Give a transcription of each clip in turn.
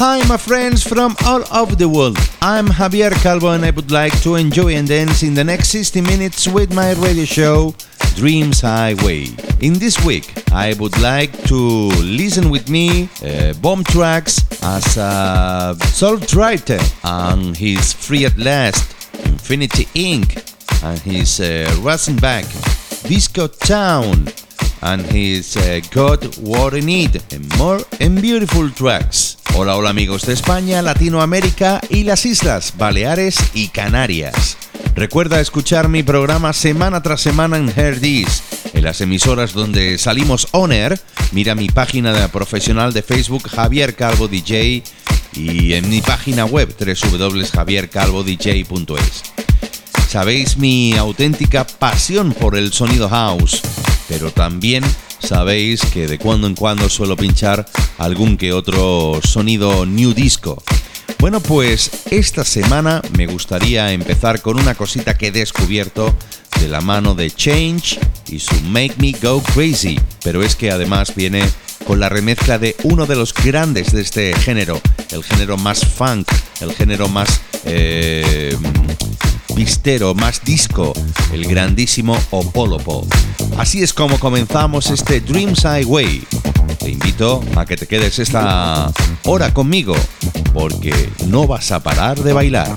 Hi, my friends from all over the world. I'm Javier Calvo, and I would like to enjoy and dance in the next 60 minutes with my radio show, Dreams Highway. In this week, I would like to listen with me uh, bomb tracks as a Solve Writer and his Free at Last, Infinity Inc., and his uh, Back, Disco Town, and his uh, God What I Need, and more and beautiful tracks. Hola, hola amigos de España, Latinoamérica y las Islas Baleares y Canarias. Recuerda escuchar mi programa semana tras semana en Herdis, en las emisoras donde salimos on air. Mira mi página de profesional de Facebook Javier Calvo DJ y en mi página web www.javiercalvodj.es. Sabéis mi auténtica pasión por el sonido house, pero también sabéis que de cuando en cuando suelo pinchar algún que otro sonido new disco. Bueno, pues esta semana me gustaría empezar con una cosita que he descubierto de la mano de Change y su Make Me Go Crazy, pero es que además viene con la remezcla de uno de los grandes de este género, el género más funk, el género más eh, vistero, más disco, el grandísimo Opolopo. Así es como comenzamos este Dreams Highway. Te invito a que te quedes esta hora conmigo, porque no vas a parar de bailar.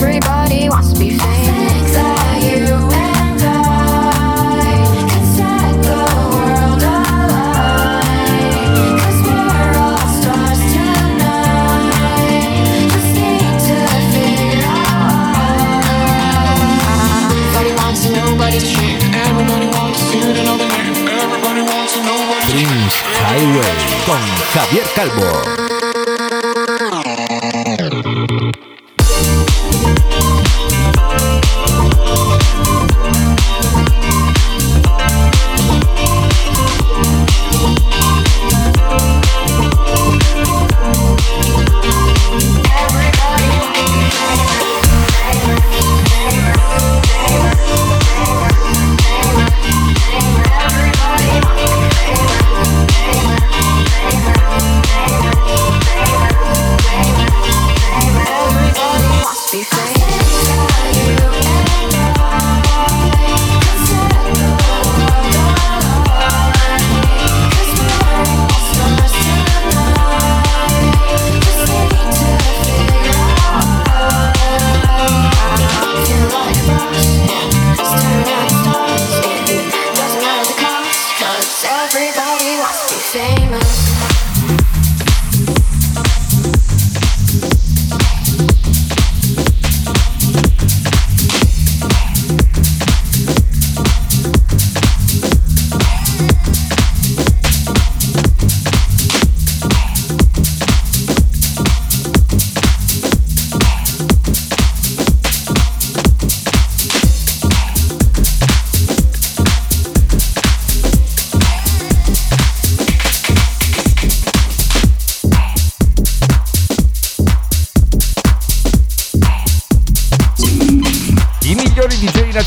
Everybody wants to be famous. You and I set the world we're all stars tonight. Just need to figure out. Everybody wants to. Everybody wants to. Everybody wants to Dreams Highway Javier Calvo.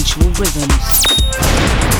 Sensual rhythms.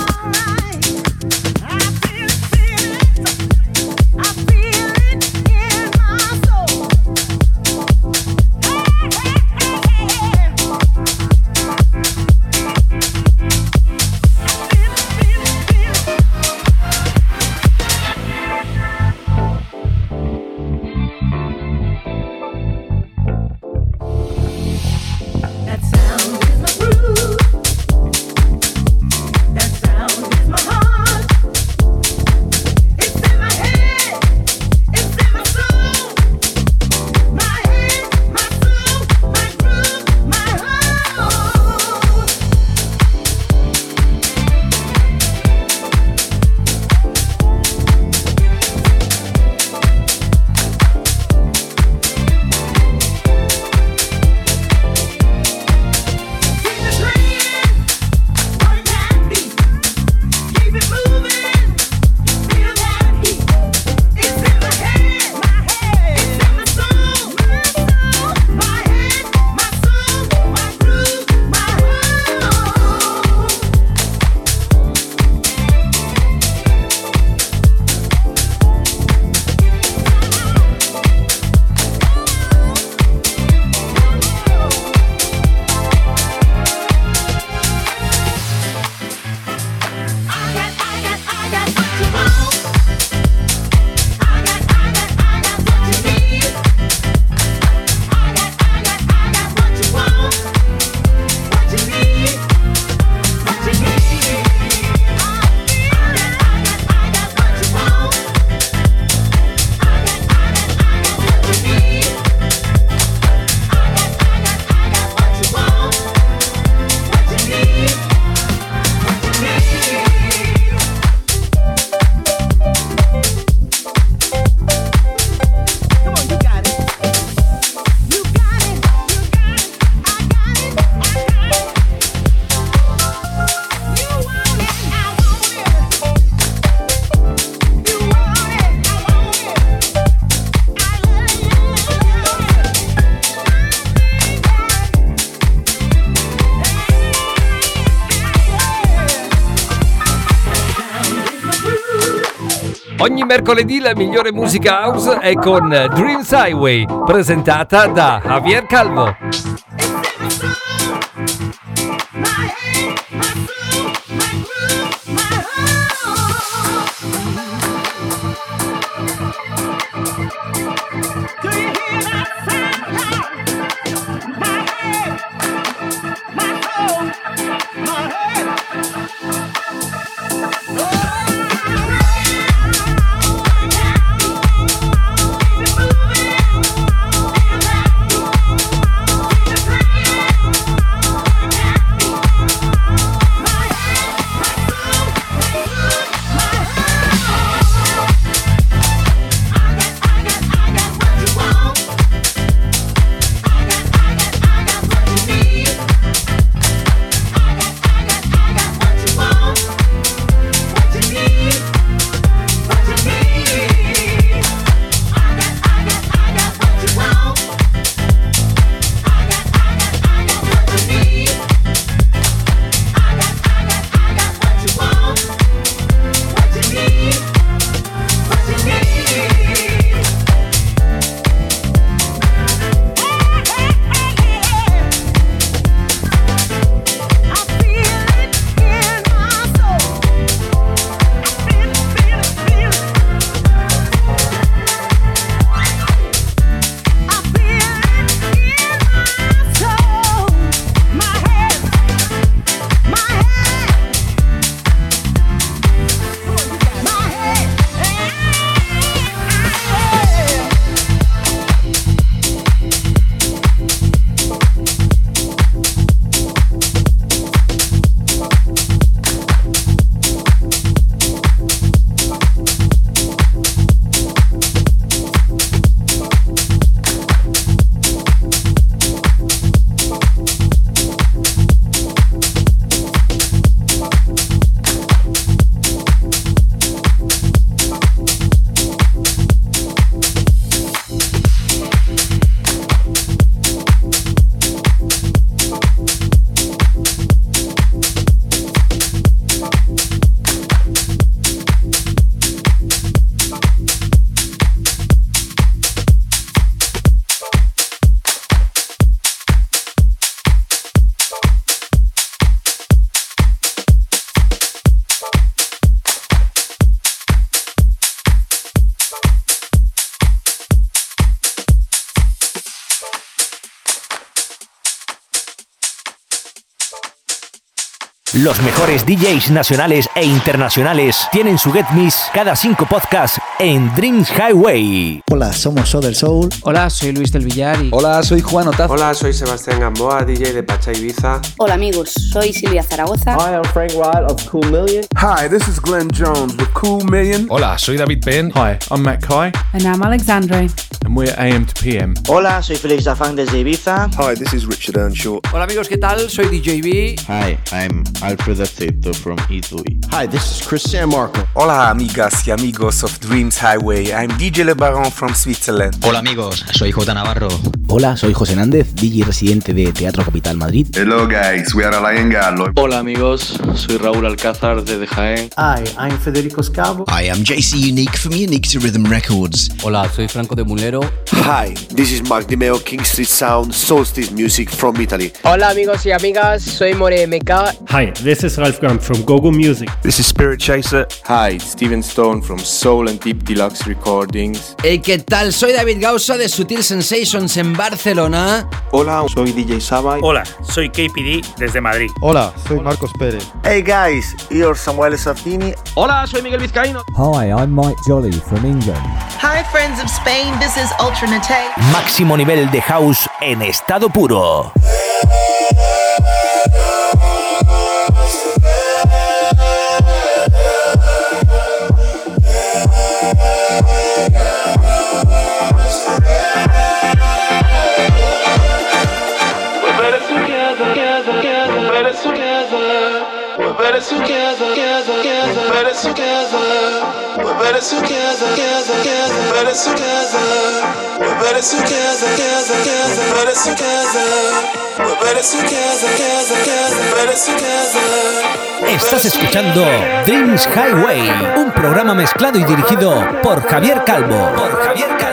Mercoledì la migliore musica house è con Dreams Highway, presentata da Javier Calvo. Los mejores DJs nacionales e internacionales tienen su Get Miss cada cinco podcasts en Dreams Highway. Hola, somos Soder Soul. Hola, soy Luis del Villar. Hola, soy Juan Otaz. Hola, soy Sebastián Gamboa, DJ de Pacha Ibiza. Hola amigos, soy Silvia Zaragoza. Hi, I'm Frank Wild of Cool Million. Hi, this is Glenn Jones with Cool Million. Hola, soy David Penn. Hi, I'm Matt Kai. And I'm Alexandre. And we're AM to PM. Hola, soy Felix Zafang desde Ibiza. Hi, this is Richard Earnshaw. Hola amigos, ¿qué tal? Soy DJB. Hi, I'm Alfred Aceto from Italy. Hi, this is Chris San Marco. Hola amigas y amigos of Dreams Highway. I'm DJ Le Baron from Switzerland. Hola amigos, soy J Navarro. Hola, soy José Nández, DJ residente de Teatro Capital Madrid. Hello guys, we are Alain Gallo. Hola amigos, soy Raúl Alcázar de Jaén. Hi, I'm Federico Scavo. I am JC Unique from Unique to Rhythm Records. Hola, soy Franco de Mulero. Hi, this is Mark Dimeo, King Street Sound, Solstice Music from Italy. Hola amigos y amigas, soy More MK. Hi, this is Ralph Graham from Gogo Music. This is Spirit Chaser. Hi, Steven Stone from Soul and Deep Deluxe Recordings. Hey, ¿qué tal? Soy David Gausa de Sutil Sensations en Barcelona. Hola, soy DJ Saba. Hola, soy KPD desde Madrid. Hola, soy Marcos Pérez. Hey guys, you're Samuel Sartini. Hola, soy Miguel Vizcaíno. Hi, I'm Mike Jolly from England. Hi friends of Spain, this is Ultra Nate. Máximo nivel de house en estado puro. Together, together, together. Estás escuchando Dreams Highway, un programa mezclado y dirigido por Javier Calvo. Por Javier Calvo.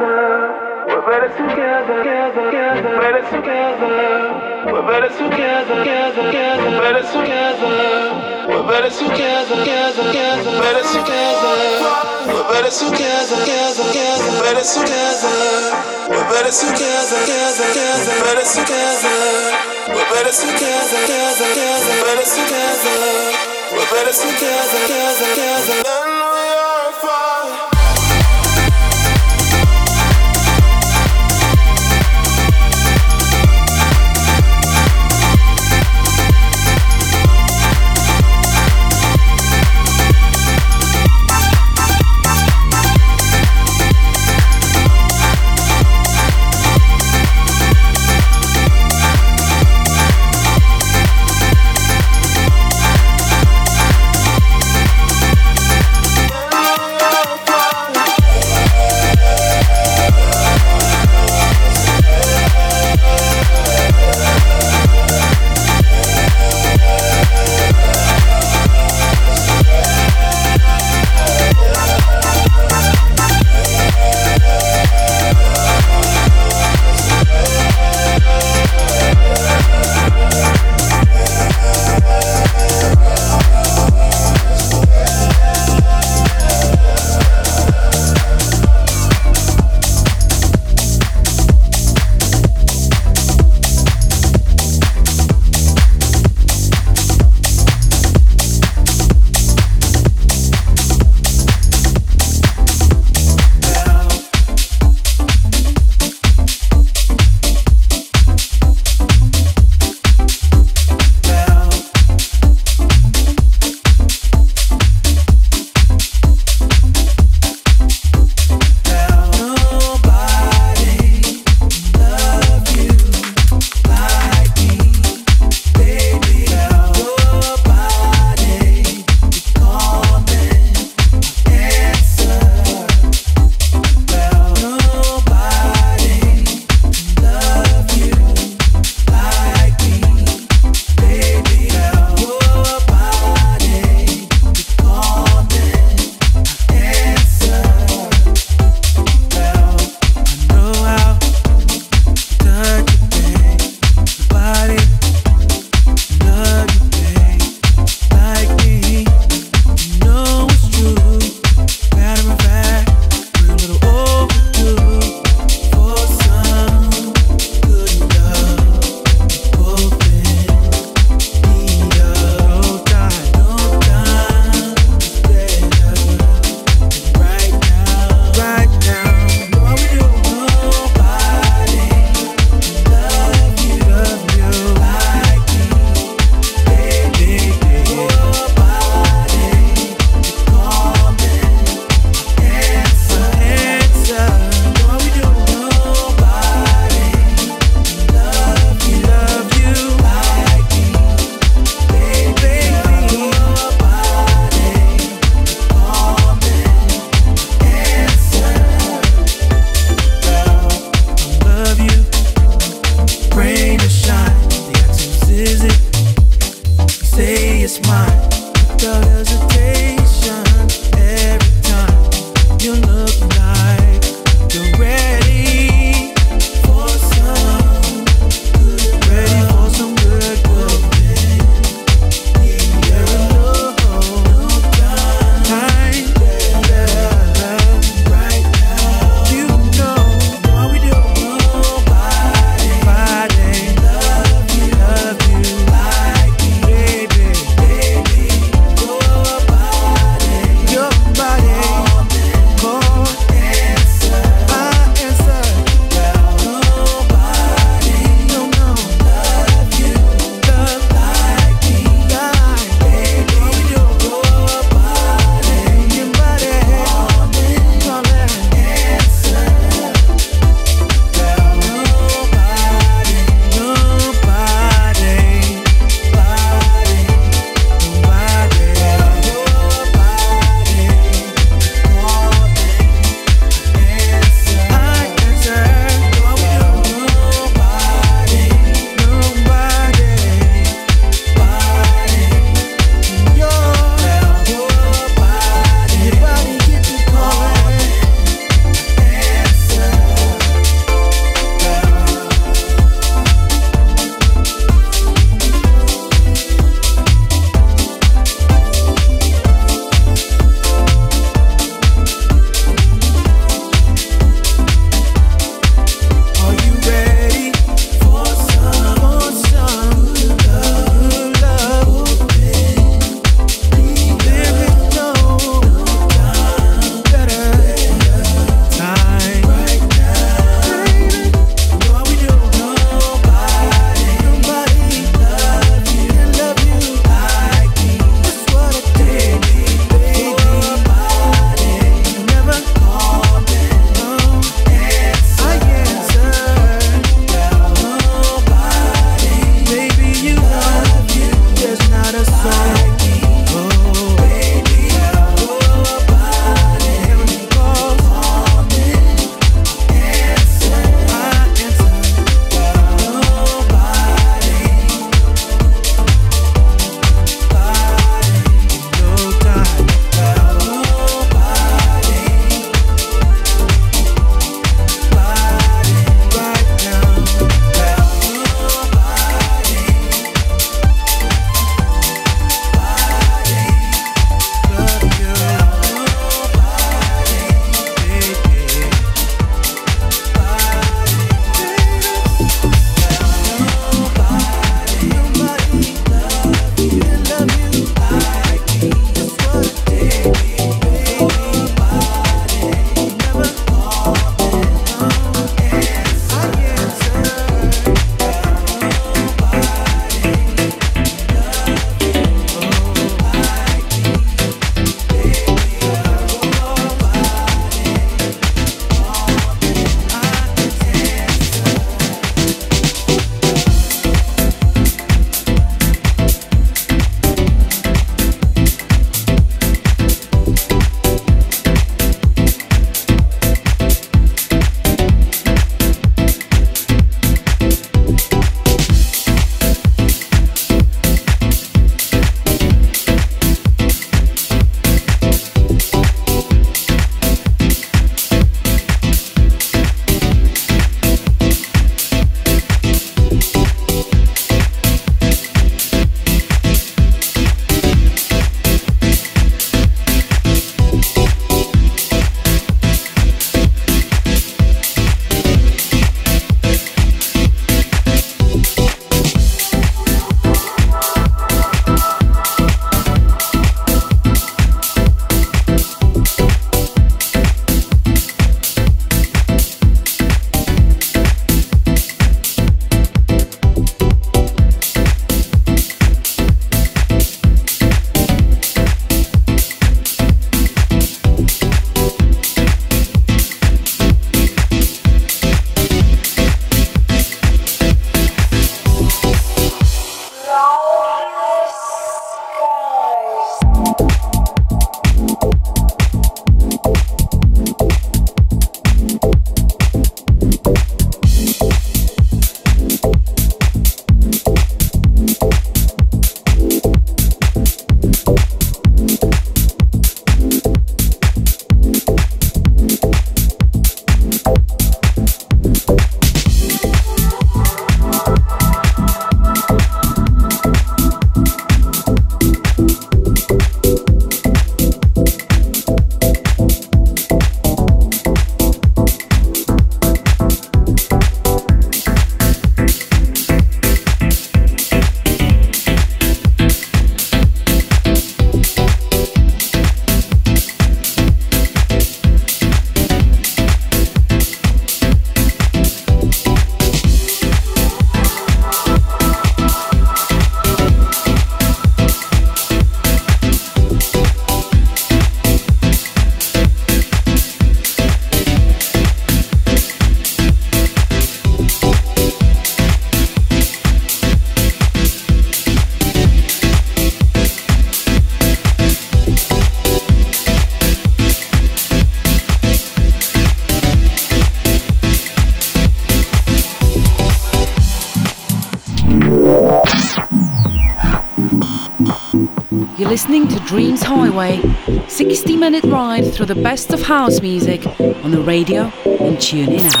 Through the best of house music on the radio and TuneIn app.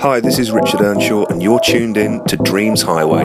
Hi, this is Richard Earnshaw, and you're tuned in to Dreams Highway.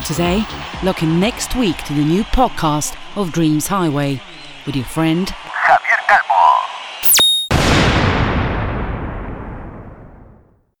For today. Looking next week to the new podcast of Dreams Highway with your friend